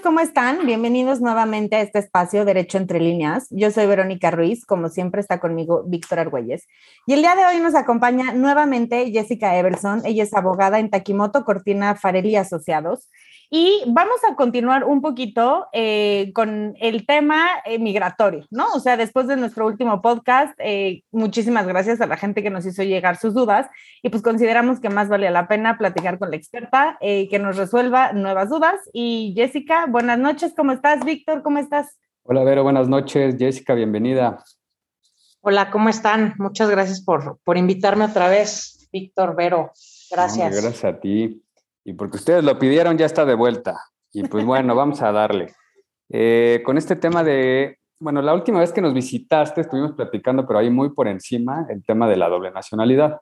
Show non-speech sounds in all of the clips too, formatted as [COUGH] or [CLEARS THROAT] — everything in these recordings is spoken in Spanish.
¿cómo están? Bienvenidos nuevamente a este espacio Derecho entre líneas. Yo soy Verónica Ruiz, como siempre está conmigo Víctor Argüelles. Y el día de hoy nos acompaña nuevamente Jessica Everson. Ella es abogada en Takimoto Cortina Farelli Asociados. Y vamos a continuar un poquito eh, con el tema eh, migratorio, ¿no? O sea, después de nuestro último podcast, eh, muchísimas gracias a la gente que nos hizo llegar sus dudas y pues consideramos que más vale la pena platicar con la experta que nos resuelva nuevas dudas. Y Jessica, buenas noches, ¿cómo estás? Víctor, ¿cómo estás? Hola, Vero, buenas noches. Jessica, bienvenida. Hola, ¿cómo están? Muchas gracias por, por invitarme otra vez, Víctor, Vero. Gracias. gracias a ti. Y porque ustedes lo pidieron, ya está de vuelta. Y pues bueno, vamos a darle. Eh, con este tema de, bueno, la última vez que nos visitaste estuvimos platicando, pero ahí muy por encima, el tema de la doble nacionalidad.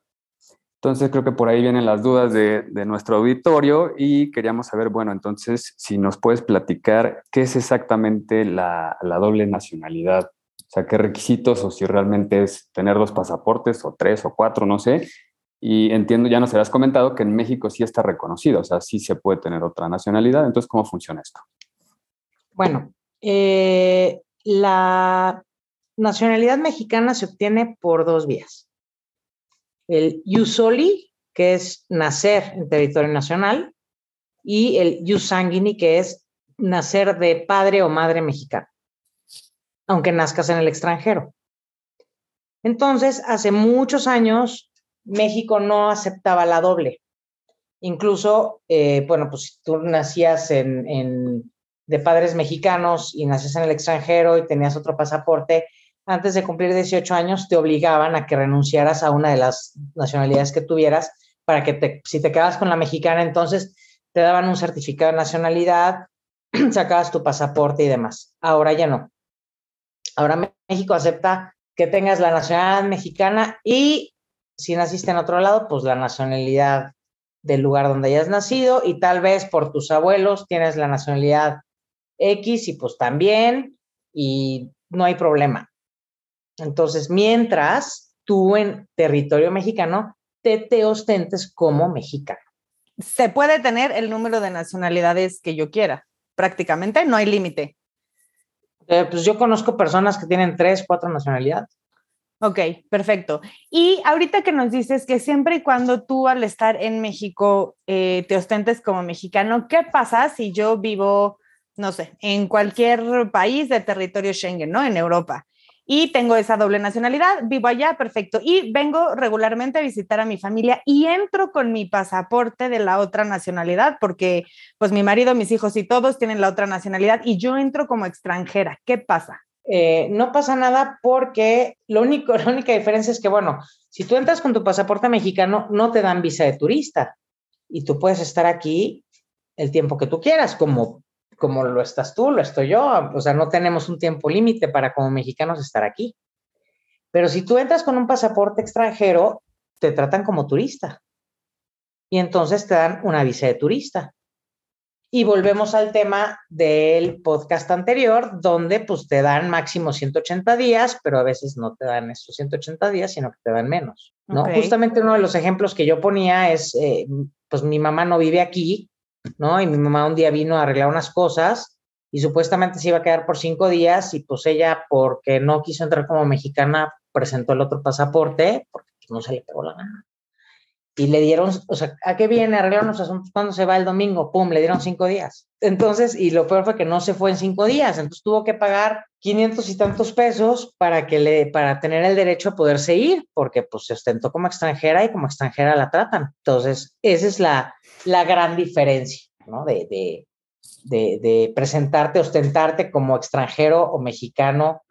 Entonces creo que por ahí vienen las dudas de, de, nuestro auditorio y queríamos saber, bueno, entonces si nos puedes platicar qué es exactamente la, la, doble nacionalidad, o sea, qué requisitos o si realmente es tener dos pasaportes o tres o cuatro, no sé, y entiendo, ya nos habías comentado que en México sí está reconocido, o sea, sí se puede tener otra nacionalidad. Entonces, ¿cómo funciona esto? Bueno, eh, la nacionalidad mexicana se obtiene por dos vías. El Iusoli, que es nacer en territorio nacional, y el Ius sanguini, que es nacer de padre o madre mexicana, aunque nazcas en el extranjero. Entonces, hace muchos años México no aceptaba la doble. Incluso, eh, bueno, pues si tú nacías de padres mexicanos y nacías en el extranjero y tenías otro pasaporte, antes de cumplir 18 años te obligaban a que renunciaras a una de las nacionalidades que tuvieras para que te, si te quedabas con la mexicana, entonces te daban un certificado de nacionalidad, [CLEARS THROAT] sacabas tu pasaporte y demás. Ahora ya no. Ahora México acepta que tengas la nacionalidad mexicana y si naciste en otro lado, pues la nacionalidad del lugar donde hayas nacido y tal vez por tus abuelos tienes la nacionalidad X y pues también y no hay problema. Entonces, mientras tú en territorio mexicano te, te ostentes como mexicano. Se puede tener el número de nacionalidades que yo quiera, prácticamente, no hay límite. Eh, pues yo conozco personas que tienen tres, cuatro nacionalidades. Ok, perfecto. Y ahorita que nos dices que siempre y cuando tú al estar en México eh, te ostentes como mexicano, ¿qué pasa si yo vivo, no sé, en cualquier país de territorio Schengen, ¿no? En Europa. Y tengo esa doble nacionalidad, vivo allá, perfecto. Y vengo regularmente a visitar a mi familia y entro con mi pasaporte de la otra nacionalidad, porque pues mi marido, mis hijos y todos tienen la otra nacionalidad y yo entro como extranjera. ¿Qué pasa? Eh, no pasa nada porque lo único, [LAUGHS] la única diferencia es que, bueno, si tú entras con tu pasaporte mexicano, no te dan visa de turista y tú puedes estar aquí el tiempo que tú quieras, como, como lo estás tú, lo estoy yo. O sea, no tenemos un tiempo límite para como mexicanos estar aquí. Pero si tú entras con un pasaporte extranjero, te tratan como turista. Y entonces te dan una visa de turista. Y volvemos al tema del podcast anterior, donde pues te dan máximo 180 días, pero a veces no te dan esos 180 días, sino que te dan menos, ¿no? Justamente uno de los ejemplos que yo ponía es, eh, pues mi mamá no vive aquí, ¿no? Y mi mamá un día vino a arreglar unas cosas y supuestamente se iba a quedar por cinco días y pues ella, porque no quiso entrar como mexicana, presentó el otro pasaporte, porque no se le pegó la gana y le dieron, o sea, ¿a qué viene arreglar los asuntos cuando se va el domingo? Pum, le dieron cinco días. Entonces, y lo peor fue que no se fue en cinco días, entonces tuvo que pagar 500 y tantos pesos para que le, para tener el derecho a poderse ir, porque pues se ostentó como extranjera y como extranjera la tratan. Entonces, esa es la, la gran diferencia, ¿no? De, de, de, de presentarte, ostentarte como extranjero o mexicano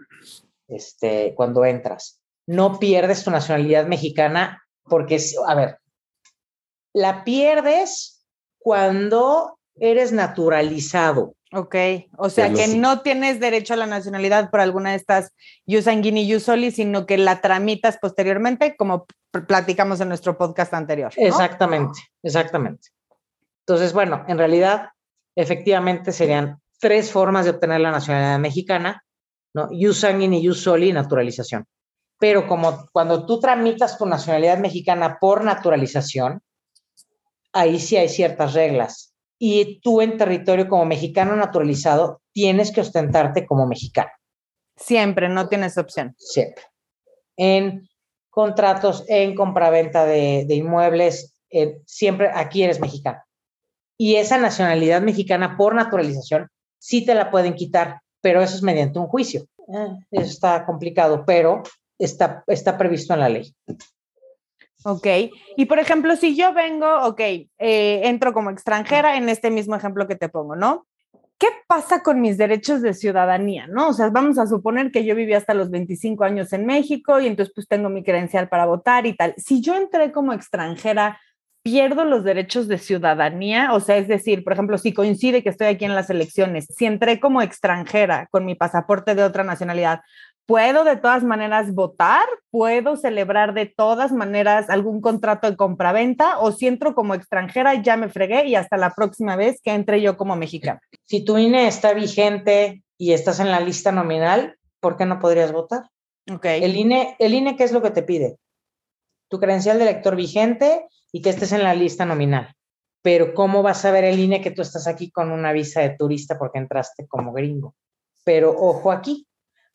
este, cuando entras. No pierdes tu nacionalidad mexicana porque, a ver, la pierdes cuando eres naturalizado. Ok, o sea que no tienes derecho a la nacionalidad por alguna de estas Yusanguini y Yusoli, sino que la tramitas posteriormente, como platicamos en nuestro podcast anterior. Exactamente, exactamente. Entonces, bueno, en realidad, efectivamente serían tres formas de obtener la nacionalidad mexicana, ¿no? Yusanguini y Yusoli, naturalización. Pero como cuando tú tramitas tu nacionalidad mexicana por naturalización, ahí sí hay ciertas reglas. y tú en territorio como mexicano naturalizado tienes que ostentarte como mexicano. Siempre, no tienes opción. Siempre. En contratos, en compraventa de, de inmuebles, siempre aquí eres mexicano. Y esa nacionalidad mexicana por naturalización sí te la pueden quitar, pero eso es mediante un juicio. Eh, eso está complicado, pero está, está previsto en la ley. Ok, y por ejemplo, si yo vengo, ok, eh, entro como extranjera en este mismo ejemplo que te pongo, ¿no? ¿Qué pasa con mis derechos de ciudadanía, no? O sea, vamos a suponer que yo viví hasta los 25 años en México y entonces pues tengo mi credencial para votar y tal. Si yo entré como extranjera, pierdo los derechos de ciudadanía, o sea, es decir, por ejemplo, si coincide que estoy aquí en las elecciones, si entré como extranjera con mi pasaporte de otra nacionalidad, ¿puedo de todas maneras votar? ¿Puedo celebrar de todas maneras algún contrato de compraventa? ¿O si entro como extranjera ya me fregué y hasta la próxima vez que entre yo como mexicana? Si tu INE está vigente y estás en la lista nominal, ¿por qué no podrías votar? Okay. El INE, el INE, ¿qué es lo que te pide? Tu credencial de elector vigente y que estés en la lista nominal. Pero ¿cómo vas a ver el INE que tú estás aquí con una visa de turista porque entraste como gringo? Pero ojo aquí,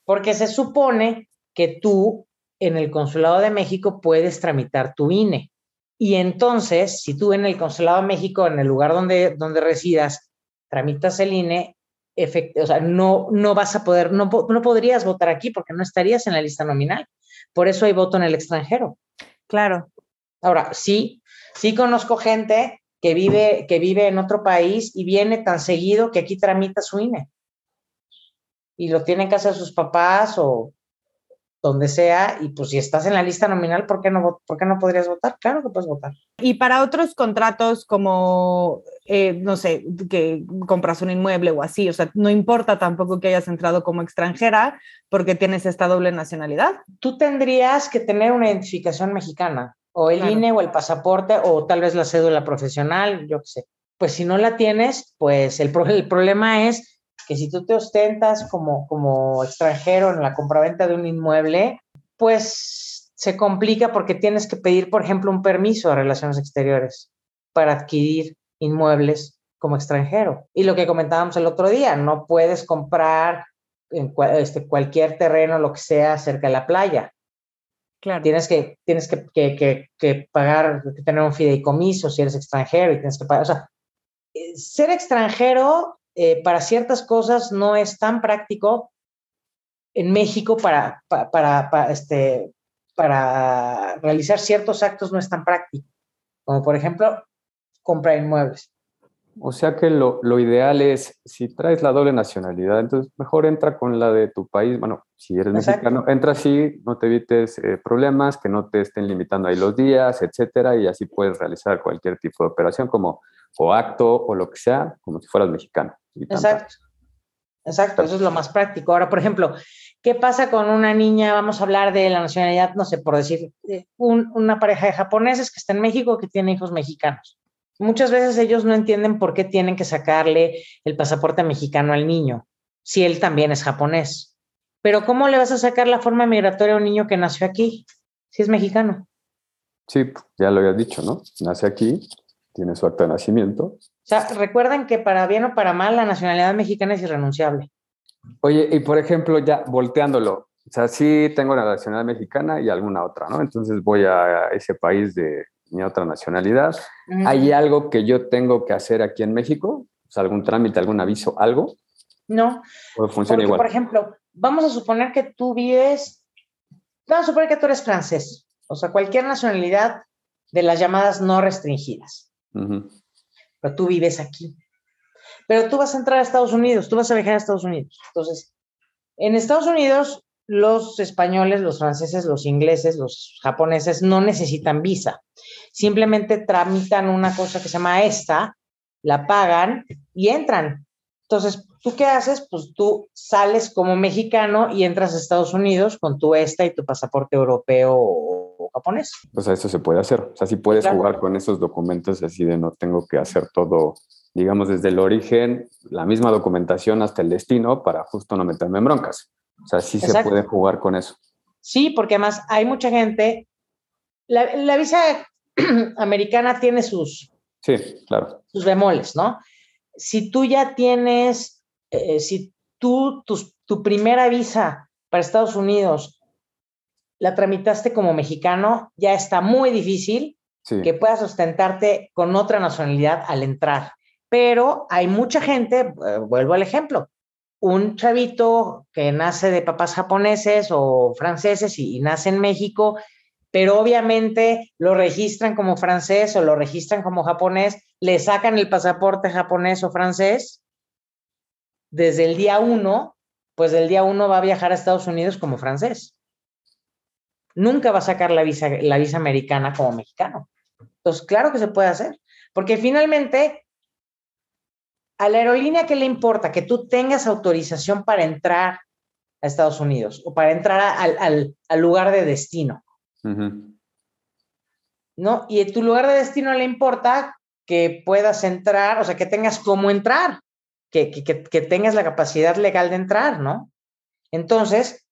porque se supone que tú en el Consulado de México puedes tramitar tu INE. Y entonces, si tú en el Consulado de México, en el lugar donde, donde residas, tramitas el INE, o sea, no, no vas a poder, no, no podrías votar aquí porque no estarías en la lista nominal. Por eso hay voto en el extranjero. Claro. Ahora, sí, Sí conozco gente que vive, que vive en otro país y viene tan seguido que aquí tramita su INE. Y lo tiene en casa de sus papás o donde sea, y pues si estás en la lista nominal, ¿por qué no, por qué no podrías votar? Claro que puedes votar. Y para otros contratos como, eh, no sé, que compras un inmueble o así, o sea, no importa tampoco que hayas entrado como extranjera porque tienes esta doble nacionalidad. Tú tendrías que tener una identificación mexicana o el INE o el pasaporte o tal vez la cédula profesional, yo qué sé. Pues si no la tienes, pues el, el problema es que si tú te ostentas como, como extranjero en la compraventa de un inmueble, pues se complica porque tienes que pedir, por ejemplo, un permiso a relaciones exteriores para adquirir inmuebles como extranjero. Y lo que comentábamos el otro día, no puedes comprar en este, cualquier terreno, lo que sea, cerca de la playa. Tienes que, tienes que, que, que, pagar, que tener un fideicomiso si eres extranjero y tienes que pagar. O sea, eh, ser extranjero eh, para ciertas cosas no es tan práctico en México para, para, para, este, para realizar ciertos actos no es tan práctico, como por ejemplo comprar inmuebles. O sea que lo, lo, ideal es, si traes la doble nacionalidad, entonces mejor entra con la de tu país. Bueno, si eres mexicano, entra así, no te evites eh, problemas, que no te estén limitando ahí los días, etcétera, y así puedes realizar cualquier tipo de operación como o acto o lo que sea, como si fueras mexicano. Exacto. Exacto, eso es lo más práctico. Ahora, por ejemplo, ¿qué pasa con una niña? Vamos a hablar de la nacionalidad, no sé, por decir, eh, una pareja de japoneses que está en México que tiene hijos mexicanos Muchas veces ellos no entienden por qué tienen que sacarle el pasaporte mexicano al niño, si él también es japonés. Pero ¿cómo le vas a sacar la forma migratoria a un niño que nació aquí, si es mexicano? Sí, ya lo habías dicho, ¿no? Nace aquí, tiene su acta de nacimiento. O sea, recuerden que para bien o para mal la nacionalidad mexicana es irrenunciable. Oye, y por ejemplo, ya volteándolo, o sea, sí tengo la nacionalidad mexicana y alguna otra, ¿no? Entonces voy a ese país de mi otra nacionalidad. ¿Hay algo que yo tengo que hacer aquí en México? O sea, algún trámite, algún aviso, algo? No. ¿O funciona igual? Por ejemplo, vamos a suponer que tú vives, vamos a suponer que tú eres francés, o sea, cualquier nacionalidad de las llamadas no restringidas. Pero tú vives aquí. Pero tú vas a entrar a Estados Unidos, tú vas a viajar a Estados Unidos. Entonces, en Estados Unidos, los españoles, los franceses, los ingleses, los japoneses no necesitan visa simplemente tramitan una cosa que se llama esta, la pagan y entran. Entonces, ¿tú qué haces? Pues tú sales como mexicano y entras a Estados Unidos con tu esta y tu pasaporte europeo o japonés. Pues eso se puede hacer. O sea, sí puedes jugar con esos documentos así de no tengo que hacer todo, digamos, desde el origen, la misma documentación hasta el destino para justo no meterme en broncas. O sea, sí se puede jugar con eso. Sí, porque además hay mucha gente. La, la visa [CLEARS THROAT] americana tiene sus, sí, claro. sus bemoles, ¿no? si tú ya tienes, eh, si tú, tu primera visa para Estados Unidos la tramitaste como mexicano, ya está muy difícil que puedas sustentarte con otra nacionalidad al entrar. Pero hay mucha gente, eh, vuelvo al ejemplo, un chavito que nace de papás japoneses o franceses y, nace en México, pero obviamente lo registran como francés o lo registran como japonés, le sacan el pasaporte japonés o francés, desde el día uno, pues del día uno va a viajar a Estados Unidos como francés. Nunca va a sacar la visa, la visa americana como mexicano. Entonces, claro que se puede hacer, porque finalmente a la aerolínea, ¿qué le importa? Que tú tengas autorización para entrar a Estados Unidos o para entrar al, lugar de destino. ¿No? Y en tu lugar de destino le importa que puedas entrar, o sea, que tengas cómo entrar, que, que tengas la capacidad legal de entrar, ¿no? Entonces,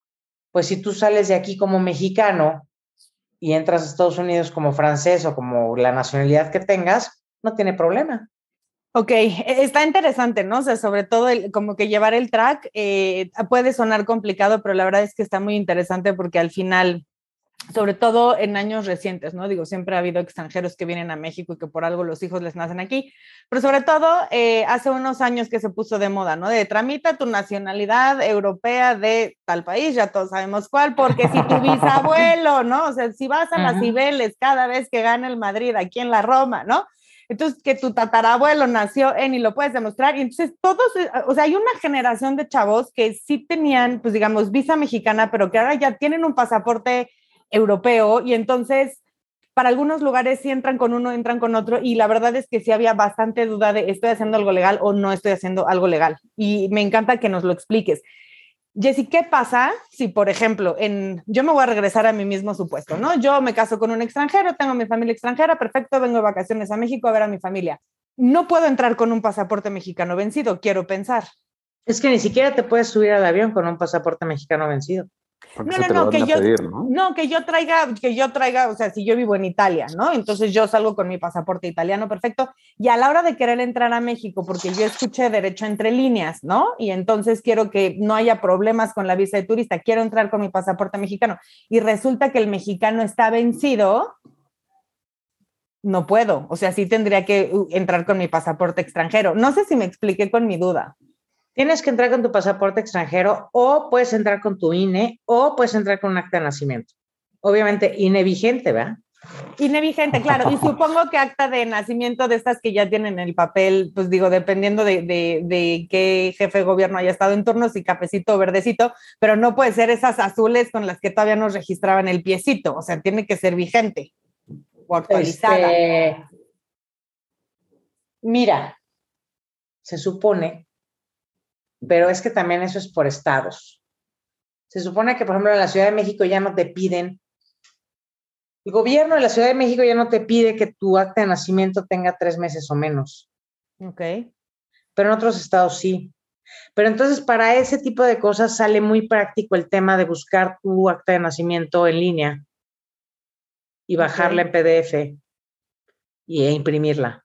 pues si tú sales de aquí como mexicano y entras a Estados Unidos como francés o como la nacionalidad que tengas, no tiene problema. Ok, e, está interesante, ¿no? O sobre todo como que llevar el track eh, puede sonar complicado, pero la verdad es que está muy interesante porque al final, sobre todo en años recientes, ¿no? Digo, siempre ha habido extranjeros que vienen a México y que por algo los hijos les nacen aquí, pero sobre todo eh, hace unos años que se puso de moda, ¿no? De tramita tu nacionalidad europea de tal país, ya todos sabemos cuál, porque si tu bisabuelo, ¿no? O sea, si vas a las Cibeles cada vez que gana el Madrid aquí en la Roma, ¿no? entonces que tu tatarabuelo nació en y lo puedes demostrar. Y entonces todos, eh, o sea, hay una generación de chavos que sí tenían, pues digamos, visa mexicana, pero que ahora ya tienen un pasaporte europeo y entonces para algunos lugares sí entran con uno, entran con otro y la verdad es que sí había bastante duda de estoy haciendo algo legal o no estoy haciendo algo legal. Y me encanta que nos lo expliques. Jessy, ¿qué pasa si, por ejemplo, en, yo me voy a regresar a mi mismo supuesto, ¿no? Yo me caso con un extranjero, tengo mi familia extranjera, perfecto, vengo de vacaciones a México a ver a mi familia. No puedo entrar con un pasaporte mexicano vencido, quiero pensar. Es que ni siquiera te puedes subir al avión con un pasaporte mexicano vencido. No, no, no, que yo, ¿no? que yo traiga, que yo traiga, o sea, si yo vivo en Italia, ¿no? Entonces yo salgo con mi pasaporte italiano, perfecto. Y a la hora de querer entrar a México, porque yo escuché derecho entre líneas, ¿no? Y entonces quiero que no haya problemas con la visa de turista, quiero entrar con mi pasaporte mexicano. Y resulta que el mexicano está vencido, no puedo. O sea, sí tendría que uh, entrar con mi pasaporte extranjero. No sé si me expliqué con mi duda. Tienes que entrar con tu pasaporte extranjero o puedes entrar con tu INE o puedes entrar con un acta de nacimiento. Obviamente, INE vigente, ¿verdad? INE vigente, claro. Y [LAUGHS] supongo que acta de nacimiento de estas que ya tienen el papel, pues digo, dependiendo de, de, qué jefe de gobierno haya estado en turno, si cafecito o verdecito, pero no puede ser esas azules con las que todavía nos registraban el piecito. O sea, tiene que ser vigente o actualizada. Este, mira, se supone pero es que también eso es por estados. Se supone que, por ejemplo, en la Ciudad de México ya no te piden, el gobierno de la Ciudad de México ya no te pide que tu acta de nacimiento tenga tres meses o menos. Ok. Pero en otros estados sí. Pero entonces para ese tipo de cosas sale muy práctico el tema de buscar tu acta de nacimiento en línea y bajarla en PDF y e imprimirla.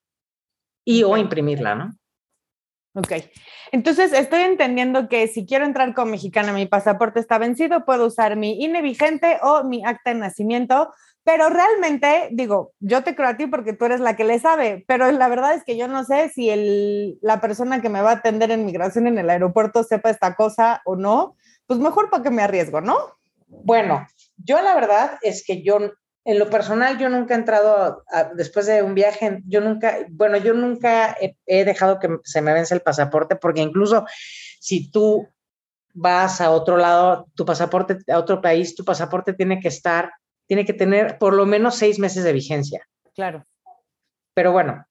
Y o imprimirla, ¿no? Ok. Entonces, estoy entendiendo que si quiero entrar con mexicana, mi pasaporte está vencido, puedo usar mi INE vigente o mi acta de nacimiento, pero realmente, digo, yo te creo a ti porque tú eres la que le sabe, pero la verdad es que yo no sé si el, la persona que me va a atender en migración en el aeropuerto sepa esta cosa o no, pues mejor para que me arriesgo, ¿no? Bueno, yo la verdad es que yo en lo personal, yo nunca he entrado, después de un viaje, yo nunca, bueno, yo nunca he, dejado que se me vence el pasaporte, porque incluso si tú vas a otro lado, tu pasaporte, a otro país, tu pasaporte tiene que estar, tiene que tener por lo menos seis meses de vigencia. Claro. Pero bueno,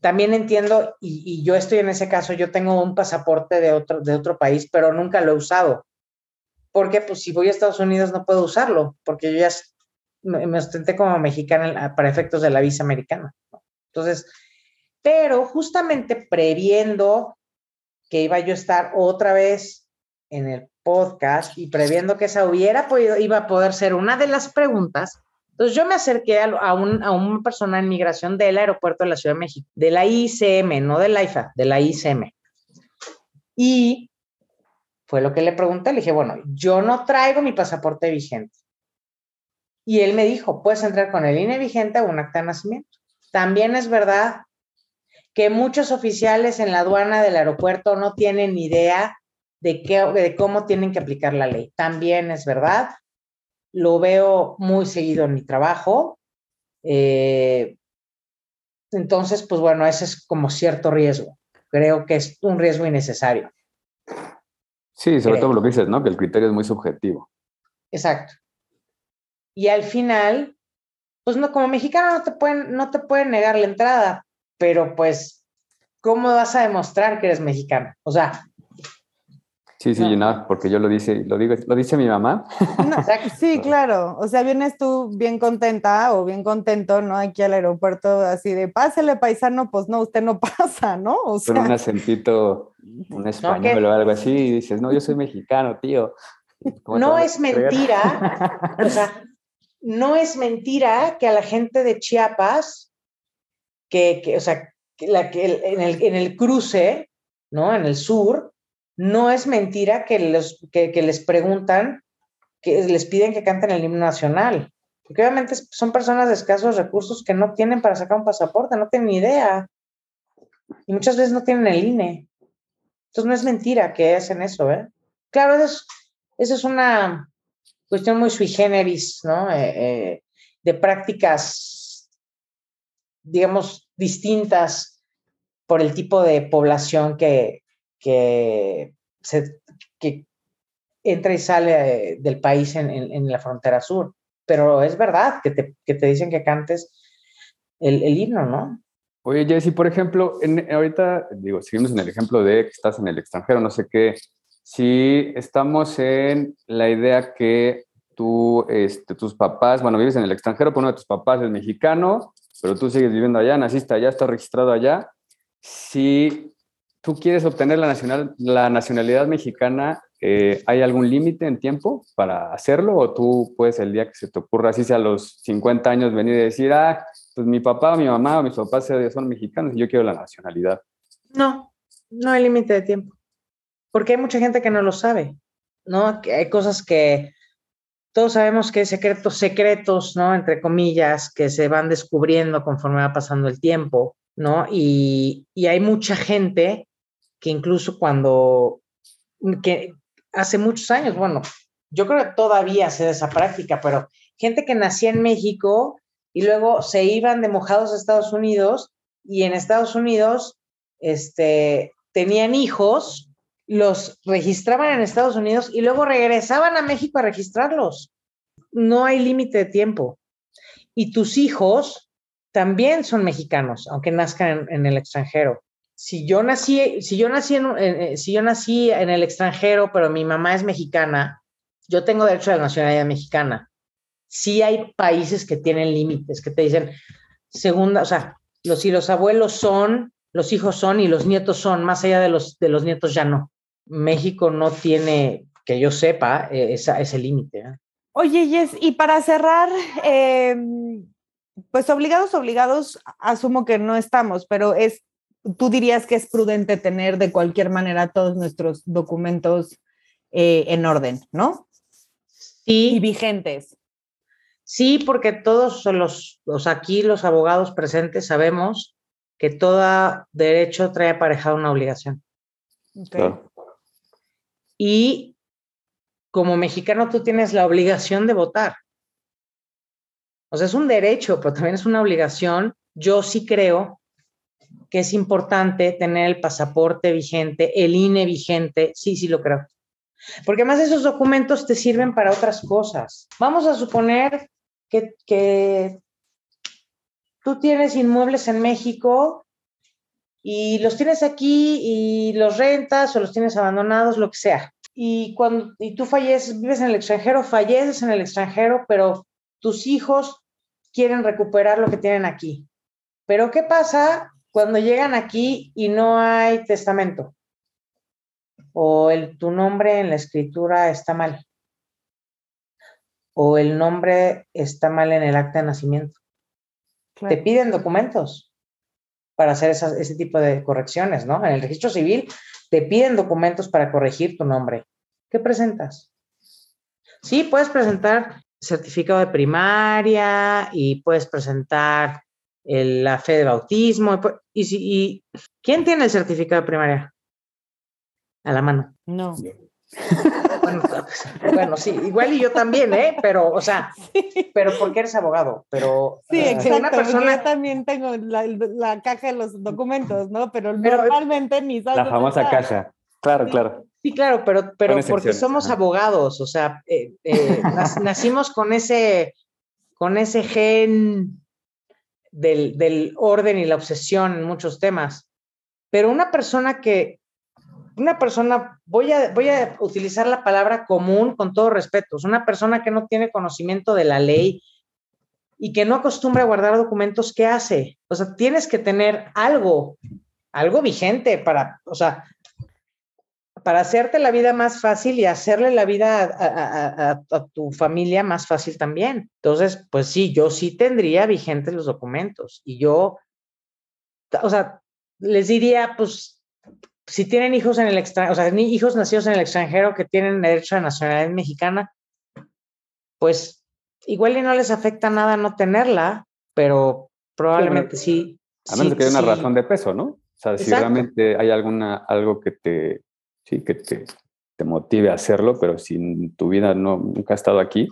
también entiendo, y, y, yo estoy en ese caso, yo tengo un pasaporte de otro, de otro país, pero nunca lo he usado. Porque pues si voy a Estados Unidos no puedo usarlo, porque yo ya me, ostenté como mexicana para efectos de la visa americana. Entonces, pero justamente previendo que iba yo a estar otra vez en el podcast y previendo que esa hubiera podido, iba a poder ser una de las preguntas, Entonces yo me acerqué a, un, a una persona en migración del aeropuerto de la Ciudad de México, de la ICM, no de la IFA, de la ICM. Y fue lo que le pregunté, le dije, bueno, yo no traigo mi pasaporte vigente. Y él me dijo, puedes entrar con el INE vigente o un acta de nacimiento. También es verdad que muchos oficiales en la aduana del aeropuerto no tienen ni idea de, qué, de cómo tienen que aplicar la ley. También es verdad lo veo muy seguido en mi trabajo. Eh, entonces, pues bueno, ese es como cierto riesgo. Creo que es un riesgo innecesario. Sí, sobre todo lo que dices, ¿no? Que el criterio es muy subjetivo. Exacto. Y al final, pues no, como mexicano no te pueden, no te pueden negar la entrada, pero pues, ¿cómo vas a demostrar que eres mexicano? O sea, Sí, sí, no. porque yo lo dice, lo digo, lo dice mi mamá. [LAUGHS] sí, claro. O sea, vienes tú bien contenta o bien contento, ¿no? Aquí al aeropuerto, así de pásele paisano, pues no, usted no [LAUGHS] pasa, ¿no? O sea, Con un acentito, un español o algo así, y dices, no, yo soy mexicano, tío. No es mentira, [LAUGHS] o sea, no es mentira que a la gente de Chiapas, que, que o sea, la, que en, el, en el cruce, ¿no? En el sur, no es mentira que, los, que, les preguntan, que les piden que canten el himno nacional, porque obviamente son personas de escasos recursos que no tienen para sacar un pasaporte, no tienen idea, y muchas veces no tienen el INE. Entonces no es mentira que hacen eso, ¿eh? Claro, eso es, una cuestión muy sui generis, ¿no? Eh, eh, de prácticas, digamos, distintas por el tipo de población que, que, entra y sale eh, del país en, la frontera sur. Pero es verdad que te, que te dicen que cantes el, himno, ¿no? Oye, Jessy, por ejemplo, ahorita, digo, seguimos en el ejemplo de que estás en el extranjero, no sé qué. Si estamos en la idea que tú, este, tus papás, bueno, vives en el extranjero, pero uno de tus papás es mexicano, pero tú sigues viviendo allá, naciste allá, estás registrado allá. Si tú quieres obtener la, nacional, la nacionalidad mexicana, eh, ¿hay algún límite en tiempo para hacerlo? ¿O tú puedes el día que se te ocurra, así sea a los 50 años, venir y decir, ah, pues mi papá, mi mamá mis papás son mexicanos y yo quiero la nacionalidad? No, no hay límite de tiempo. Porque hay mucha gente que no lo sabe, ¿no? Hay cosas que todos sabemos que hay secretos, secretos, ¿no? Entre comillas, que se van descubriendo conforme va pasando el tiempo, ¿no? Y, y hay mucha gente que incluso cuando, que hace muchos años, bueno, yo creo que todavía se da esa práctica, pero gente que nacía en México y luego se iban de mojados a Estados Unidos y en Estados Unidos este, tenían hijos, los registraban en Estados Unidos y luego regresaban a México a registrarlos. No hay límite de tiempo. Y tus hijos también son mexicanos, aunque nazcan en el extranjero si yo nací, si yo nací en, eh, si yo nací en el extranjero, pero mi mamá es mexicana, yo tengo derecho a la nacionalidad mexicana. Sí hay países que tienen límites, que te dicen, segunda, o sea, si los abuelos son, los hijos son y los nietos son, más allá de los, de los nietos ya no. México no tiene, que yo sepa, eh, esa, ese límite. ¿eh? Oye, Yes, y para cerrar, em, pues obligados, obligados, asumo que no estamos, pero es tú dirías que es prudente tener de cualquier manera todos nuestros documentos eh, en orden, ¿no? Sí. Y vigentes. Sí, porque todos los, los aquí, los abogados presentes, sabemos que todo derecho trae aparejado una obligación. Y como mexicano tú tienes la obligación de votar. O sea, es un derecho, pero también es una obligación. Yo sí creo que es importante tener el pasaporte vigente, el INE vigente, sí, sí lo creo. Porque además esos documentos te sirven para otras cosas. Vamos a suponer que, que tú tienes inmuebles en México y los tienes aquí y los rentas o los tienes abandonados, lo que sea. Y cuando y tú falleces, vives en el extranjero, falleces en el extranjero, pero tus hijos quieren recuperar lo que tienen aquí. Pero ¿qué pasa cuando llegan aquí y no hay testamento o el, tu nombre en la escritura está mal o el nombre está mal en el acta de nacimiento. Te piden documentos para hacer ese tipo de correcciones, ¿no? En el registro civil te piden documentos para corregir tu nombre. ¿Qué presentas? Sí, puedes presentar certificado de primaria y puedes presentar la fe de bautismo. Y, y, ¿Quién tiene el certificado de primaria? A la mano. No. [LAUGHS] Bueno, sí, igual y yo también, ¿eh? Pero, o sea, pero porque eres abogado, pero... Sí, eh, exacto, una persona... yo también tengo la, caja de los documentos, ¿no? Pero, normalmente ni sabes... La famosa caja, claro, claro. Sí, claro, pero, pero porque somos abogados, o sea, eh, eh, nacimos con ese, con ese gen del, del orden y la obsesión en muchos temas. Pero una persona que, una persona, voy a, voy a utilizar la palabra común con todo respeto, es una persona que no tiene conocimiento de la ley y que no acostumbra a guardar documentos, ¿qué hace? O sea, tienes que tener algo, algo vigente para, o sea, para hacerte la vida más fácil y hacerle la vida a, a, tu familia más fácil también. Entonces, pues sí, yo sí tendría vigentes los documentos y yo, o sea, les diría, pues si tienen hijos en el extranjero, o sea, hijos nacidos en el extranjero que tienen derecho a nacionalidad mexicana, pues igual y no les afecta nada no tenerla, pero probablemente sí. a menos que haya una razón de peso, ¿no? O sea, si realmente hay alguna, algo que te, sí, que te, te motive a hacerlo, pero si tu vida no, nunca ha estado aquí,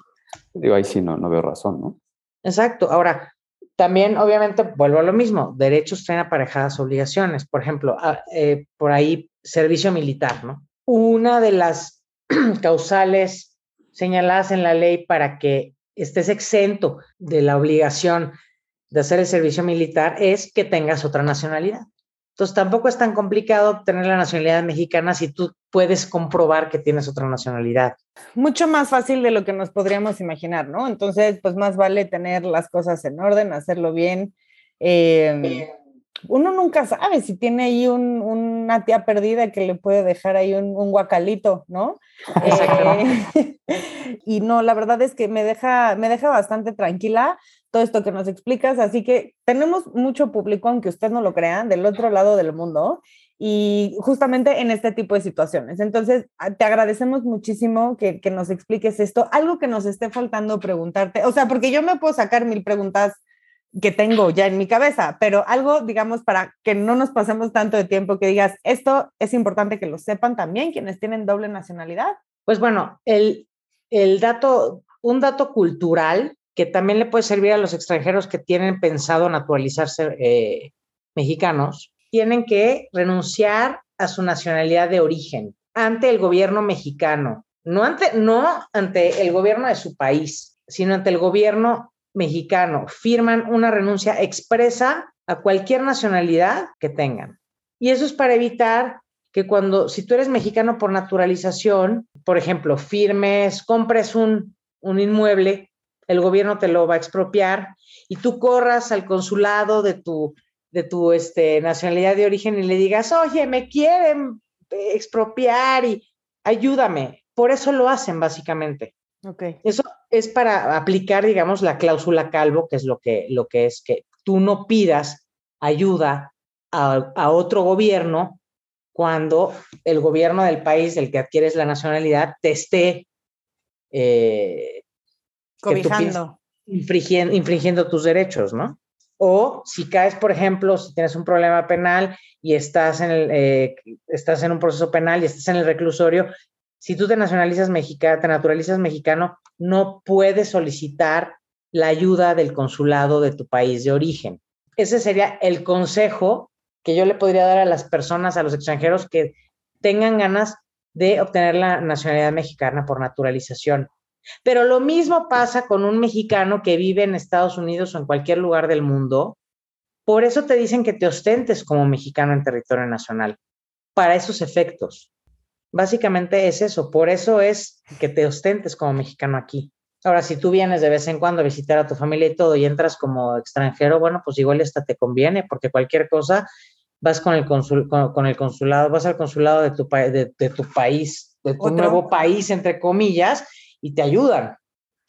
digo, ahí sí no, no veo razón, ¿no? Exacto. Ahora, también, obviamente, vuelvo a lo mismo, derechos traen aparejadas obligaciones. Por ejemplo, ah, eh, por ahí, servicio militar, ¿no? Una de las [CLEARS THROAT] causales señaladas en la ley para que estés exento de la obligación de hacer el servicio militar es que tengas otra nacionalidad. Entonces tampoco es tan complicado obtener la nacionalidad mexicana si tú puedes comprobar que tienes otra nacionalidad. Mucho más fácil de lo que nos podríamos imaginar, ¿no? Entonces, pues más vale tener las cosas en orden, hacerlo bien. Em, uno nunca sabe si tiene ahí una tía perdida que le puede dejar ahí un, guacalito, ¿no? [LAUGHS] Eh, [LAUGHS] y no, la verdad es que me deja, me deja bastante tranquila todo esto que nos explicas. Así que tenemos mucho público, aunque usted no lo crea, del otro lado del mundo y justamente en este tipo de situaciones. Entonces, te agradecemos muchísimo que, que, nos expliques esto. Algo que nos esté faltando preguntarte, o sea, porque yo me puedo sacar mil preguntas que tengo ya en mi cabeza, pero algo, digamos, para que no nos pasemos tanto de tiempo, que digas, esto es importante que lo sepan también quienes tienen doble nacionalidad. Pues bueno, el, el dato, un dato cultural que también le puede servir a los extranjeros que tienen pensado naturalizarse eh, mexicanos, tienen que renunciar a su nacionalidad de origen ante el gobierno mexicano, no ante, no ante el gobierno de su país, sino ante el gobierno mexicano. Firman una renuncia expresa a cualquier nacionalidad que tengan. Y eso es para evitar que cuando, si tú eres mexicano por naturalización, por ejemplo, firmes, compres un, un inmueble el gobierno te lo va a expropiar y tú corras al consulado de tu, de tu este, nacionalidad de origen y le digas, oye, me quieren expropiar y ayúdame. Por eso lo hacen básicamente. Okay. Eso es para aplicar, digamos, la cláusula calvo, que es lo que, lo que es que tú no pidas ayuda a, otro gobierno cuando el gobierno del país del que adquieres la nacionalidad te esté eh, Cobijando. Infringiendo, infringiendo tus derechos, ¿no? O si caes, por ejemplo, si tienes un problema penal y estás en, el, eh, estás en un proceso penal y estás en el reclusorio, si tú te nacionalizas mexicano, te naturalizas mexicano, no puedes solicitar la ayuda del consulado de tu país de origen. Ese sería el consejo que yo le podría dar a las personas, a los extranjeros que tengan ganas de obtener la nacionalidad mexicana por naturalización. Pero lo mismo pasa con un mexicano que vive en Estados Unidos o en cualquier lugar del mundo. Por eso te dicen que te ostentes como mexicano en territorio nacional, para esos efectos. Básicamente es eso, por eso es que te ostentes como mexicano aquí. Ahora, si tú vienes de vez en cuando a visitar a tu familia y todo y entras como extranjero, bueno, pues igual esta te conviene, porque cualquier cosa vas con el, con, el consulado, vas al consulado de tu, de, tu país, de tu nuevo país, entre comillas, y te ayudan.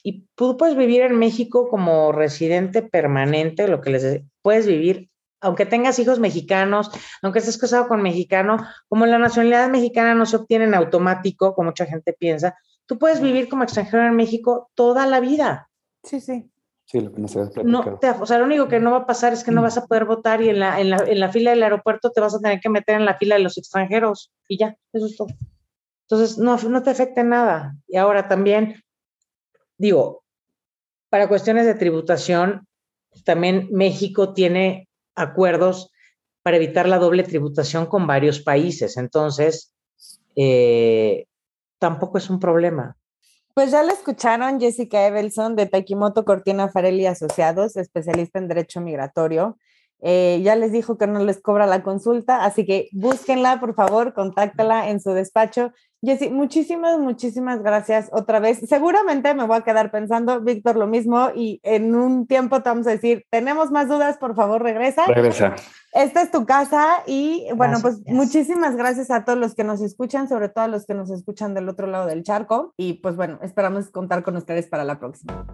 y tú puedes vivir en México como residente permanente, lo que les puedes vivir, aunque tengas hijos mexicanos, aunque estés casado con mexicano, como la nacionalidad mexicana no se obtiene en automático, como mucha gente piensa, tú puedes vivir como extranjero en México toda la vida. Sí, sí. Sí, lo que no se no, O sea, lo único que no va a pasar es que no mm. vas a poder votar y en la, en, la, en la fila del aeropuerto te vas a tener que meter en la fila de los extranjeros y ya, eso es todo. Entonces, no, no te afecta nada. Y ahora también, digo, para cuestiones de tributación, también México tiene acuerdos para evitar la doble tributación con varios países. Entonces, eh, tampoco es un problema. Pues ya la escucharon Jessica Evelson de Taquimoto Cortina Farelli Asociados, especialista en Derecho Migratorio. Eh, ya les dijo que no les cobra la consulta, así que búsquenla, por favor, contáctala en su despacho. Jessy, muchísimas, muchísimas gracias otra vez. Seguramente me voy a quedar pensando, Víctor, lo mismo, y en un tiempo te vamos a decir, tenemos más dudas, por favor, regresa. Regresa. Esta es tu casa y bueno, pues muchísimas gracias a todos los que nos escuchan, sobre todo a los que nos escuchan del otro lado del charco, y pues bueno, esperamos contar con ustedes para la próxima.